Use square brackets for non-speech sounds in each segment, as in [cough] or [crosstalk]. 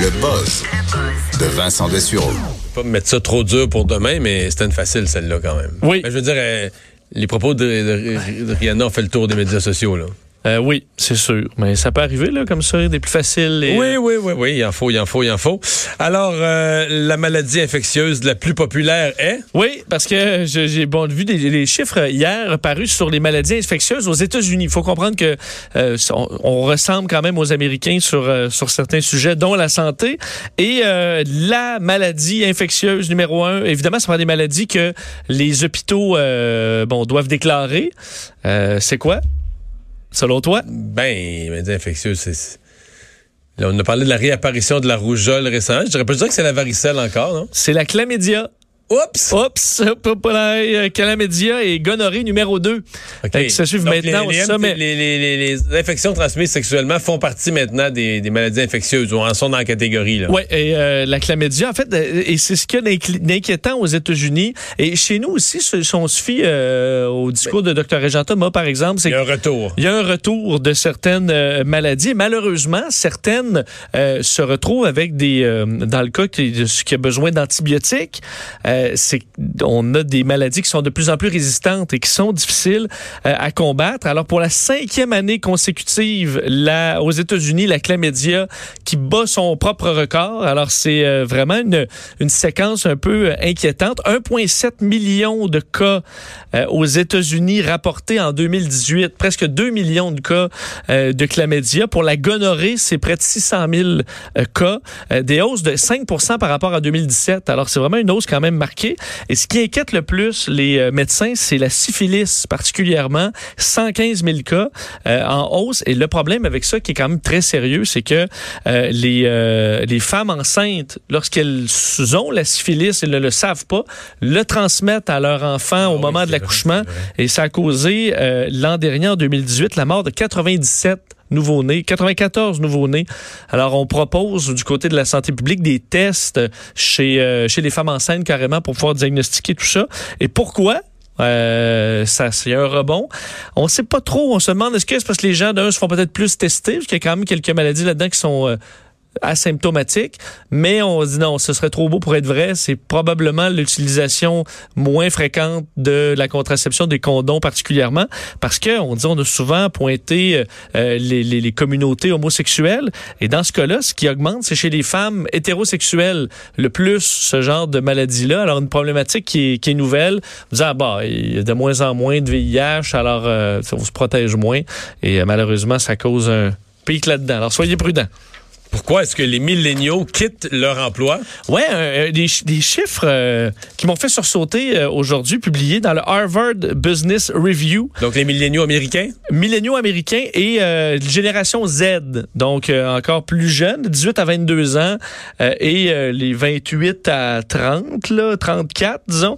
Le buzz de Vincent Dessureau. Pas me mettre ça trop dur pour demain, mais c'était une facile celle-là quand même. Oui. Ben, je veux dire, euh, les propos de, de- de Rihanna ont fait le tour des médias sociaux. Là. Euh, oui, c'est sûr. Mais ça peut arriver, là, comme ça, des plus faciles. et- Oui, oui, oui, oui, il en faut, il en faut, il en faut. Alors, euh, la maladie infectieuse la plus populaire est... Oui, parce que j'ai bon, vu des, des chiffres hier parus sur les maladies infectieuses aux États-Unis. Il faut comprendre que euh, on, on ressemble quand même aux Américains sur, sur certains sujets, dont la santé. Et la maladie infectieuse numéro un, évidemment, ce sont des maladies que les hôpitaux bon, doivent déclarer. C'est quoi, selon toi? Ben, maladie infectieuse, c'est... c'est- Là, on a parlé de la réapparition de la rougeole récemment. Je dirais pas dire que c'est la varicelle encore, non? C'est la chlamydia. Oups! Oups, euh, chlamydia et gonorrhée numéro 2. OK. Ça suit Donc, maintenant les, au sommet. les- les- les- les infections transmises sexuellement font partie maintenant des, des maladies infectieuses ou en sont dans la catégorie. Là. Oui, et euh, la chlamydia, en fait, euh, et c'est ce qu'il y a d'inquiétant aux États-Unis. Et chez nous aussi, si on se fie euh, au discours de Dr. Régent Thomas, par exemple, c'est Il y a un retour. il y a un retour de certaines euh, maladies. Et malheureusement, certaines euh, se retrouvent avec des, euh, dans le cas qui, de ce qui a besoin d'antibiotiques, euh, c'est on a des maladies qui sont de plus en plus résistantes et qui sont difficiles euh, à combattre. Alors pour la cinquième année consécutive, aux États-Unis, la chlamydia qui bat son propre record. Alors c'est euh, vraiment une, séquence un peu euh, inquiétante. 1,7 million de cas euh, aux États-Unis rapportés en 2018, presque 2 millions de cas euh, de chlamydia. Pour la gonorrhée, c'est près de 600 000 euh, cas, euh, des hausses de 5% par rapport à 2017. Alors c'est vraiment une hausse quand même. Et ce qui inquiète le plus les euh, médecins, c'est la syphilis particulièrement, 115 000 cas euh, en hausse. Et le problème avec ça, qui est quand même très sérieux, c'est que euh, les, euh, les femmes enceintes, lorsqu'elles ont la syphilis, elles ne le savent pas, le transmettent à leur enfant au oui, moment de l'accouchement. Et ça a causé euh, l'an dernier, en 2018, la mort de 97 nouveaux-nés, 94 nouveaux-nés. Alors, on propose du côté de la santé publique des tests chez, euh, chez les femmes enceintes carrément pour pouvoir diagnostiquer tout ça. Et pourquoi? Euh, ça, c'est un rebond. On sait pas trop. On se demande est-ce que c'est parce que les gens d'un se font peut-être plus tester, parce qu'il y a quand même quelques maladies là-dedans qui sont euh, asymptomatiques, mais on dit non, ce serait trop beau pour être vrai. C'est probablement l'utilisation moins fréquente de la contraception des condoms particulièrement, parce que on dit on a souvent pointé euh, les, les, les communautés homosexuelles, et dans ce cas-là, ce qui augmente, c'est chez les femmes hétérosexuelles le plus ce genre de maladie-là. Alors une problématique qui est, qui est nouvelle, disant ah, bah il y a de moins en moins de VIH, alors euh, on se protège moins, et euh, malheureusement ça cause un pic là-dedans. Alors soyez prudents. Pourquoi est-ce que les milléniaux quittent leur emploi? Ouais, euh, des, ch- des chiffres euh, qui m'ont fait sursauter euh, aujourd'hui, publiés dans le Harvard Business Review, Donc, les milléniaux américains? milléniaux américains et euh, génération Z, donc euh, encore plus jeunes, 18 à 22 ans, euh, et euh, les 28 à 30, là, 34, disons.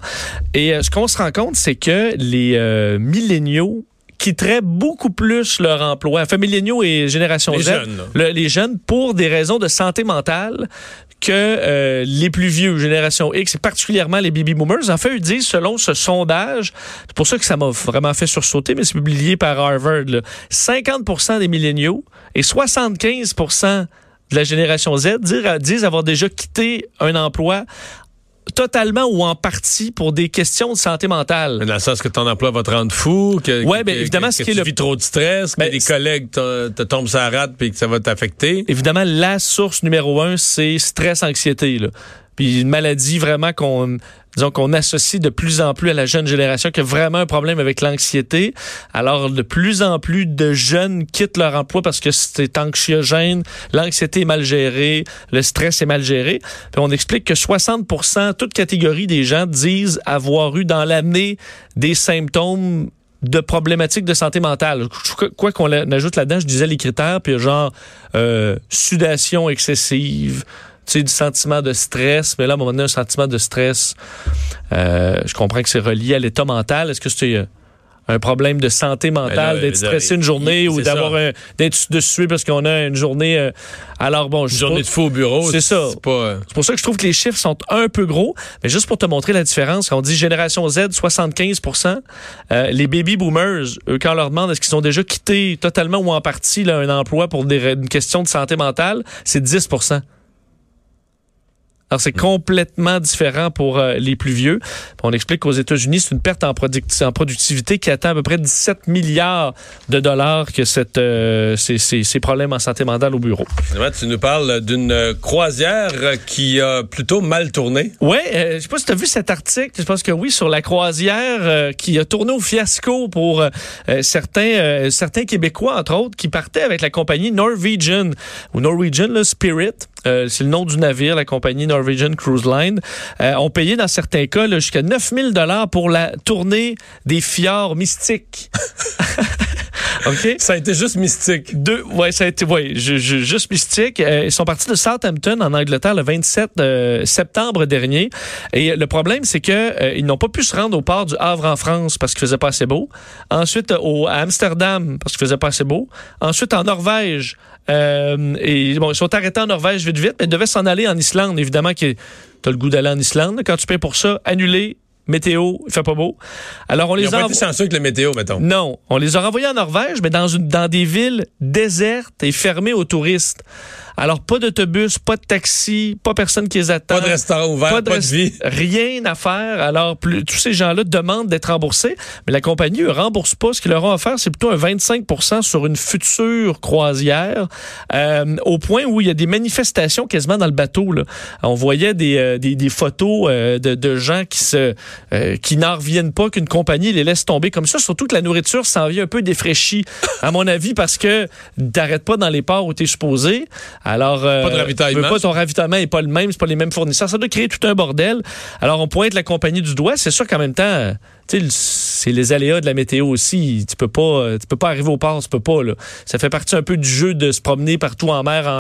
Et euh, ce qu'on se rend compte, c'est que les euh, milléniaux quitteraient beaucoup plus leur emploi. Enfin, milléniaux et génération Les Z, jeunes, le- les jeunes, pour des raisons de santé mentale que euh, les plus vieux, génération X, et particulièrement les baby boomers. En fait, ils disent, selon ce sondage, c'est pour ça que ça m'a vraiment fait sursauter, mais c'est publié par Harvard, là, 50% des milléniaux et 75% de la génération Z dire- disent avoir déjà quitté un emploi totalement ou en partie pour des questions de santé mentale. Dans le sens que ton emploi va te rendre fou, que, Ouais, que- ben, que- évidemment, que ce qui est tu le- vis trop de stress, que Ben, des c'est- collègues te, te tombent sur la rate puis que ça va t'affecter. Évidemment, la source numéro un, c'est stress-anxiété. Puis une maladie vraiment qu'on disons qu'on associe de plus en plus à la jeune génération qui a vraiment un problème avec l'anxiété. Alors de plus en plus de jeunes quittent leur emploi parce que c'est anxiogène, l'anxiété est mal gérée, le stress est mal géré. Puis on explique que 60% toute catégorie des gens disent avoir eu dans l'année des symptômes de problématiques de santé mentale. Quoi qu'on ajoute là-dedans, je disais les critères, puis genre euh, sudation excessive, tu sais, du sentiment de stress, mais là, à un moment donné, un sentiment de stress, euh, je comprends que c'est relié à l'état mental. Est-ce que c'est euh, un problème de santé mentale, Ben là, d'être stressé une journée ou d'avoir d'être de suer parce qu'on a une journée. euh, alors bon, je Une journée de fou au bureau, C'est ça. C'est pas. c'est pour ça que je trouve que les chiffres sont un peu gros. Mais juste pour te montrer la différence, quand on dit génération Z, 75% euh, les baby boomers, eux, quand on leur demande est-ce qu'ils ont déjà quitté totalement ou en partie là, un emploi pour des, une question de santé mentale, c'est 10 Alors, c'est complètement différent pour euh, les plus vieux. On explique qu'aux États-Unis, c'est une perte en, en, productivité qui atteint à peu près 17 milliards de dollars que cette, euh, ces, ces, ces, problèmes en santé mentale au bureau. Finalement, tu nous parles d'une croisière qui a plutôt mal tourné. Oui, euh, je sais pas si tu as vu cet article, je pense que oui, sur la croisière euh, qui a tourné au fiasco pour certains, certains Québécois, entre autres, qui partaient avec la compagnie Norwegian, ou Norwegian le Spirit. C'est le nom du navire, la compagnie Norwegian Norwegian Cruise Line, euh, ont payé dans certains cas jusqu'à 9000 dollars pour la tournée des fjords mystiques. [laughs] [laughs] OK? Ça a été juste mystique. Deux, ouais, ça a été, ouais, juste mystique. Euh, ils sont partis de Southampton en Angleterre le 27 euh, septembre dernier. Et le problème, c'est que ils n'ont pas pu se rendre au port du Havre en France parce qu'il faisait pas assez beau. Ensuite, au, à Amsterdam parce qu'il faisait pas assez beau. Ensuite, en Norvège euh, et bon, ils sont arrêtés en Norvège vite vite, mais ils devaient s'en aller en Islande. Évidemment que tu as le goût d'aller en Islande. Quand tu payes pour ça, annulé, météo, il fait pas beau. Alors on les Ils a pas été chanceux avec le météo, mettons. Non, on les a renvoyés en Norvège, mais dans une dans des villes désertes et fermées aux touristes. Alors, pas d'autobus, pas de taxi, pas personne qui les attend. Pas de restaurant ouvert, pas de, vie. [laughs] Rien à faire. Alors, plus, tous ces gens-là demandent d'être remboursés, mais la compagnie ne rembourse pas. Ce qu'ils leur ont offert, c'est plutôt un 25% sur une future croisière, euh, au point où il y a des manifestations quasiment dans le bateau. Là. On voyait des, euh, des, des, photos euh, de, de, gens qui se qui n'en reviennent pas qu'une compagnie les laisse tomber comme ça. Surtout que la nourriture s'en vient un peu défraîchie, [laughs] à mon avis, parce que t'arrêtes pas dans les ports où tu es supposé. Alors, euh, pas de ravitaillement. Pas, ton ravitaillement n'est pas le même, c'est pas les mêmes fournisseurs. Ça doit créer tout un bordel. Alors, on pointe la compagnie du doigt. C'est sûr qu'en même temps, c'est les aléas de la météo aussi. Tu peux pas, tu peux pas arriver au port, tu peux pas. Là. Ça fait partie un peu du jeu de se promener partout en mer. En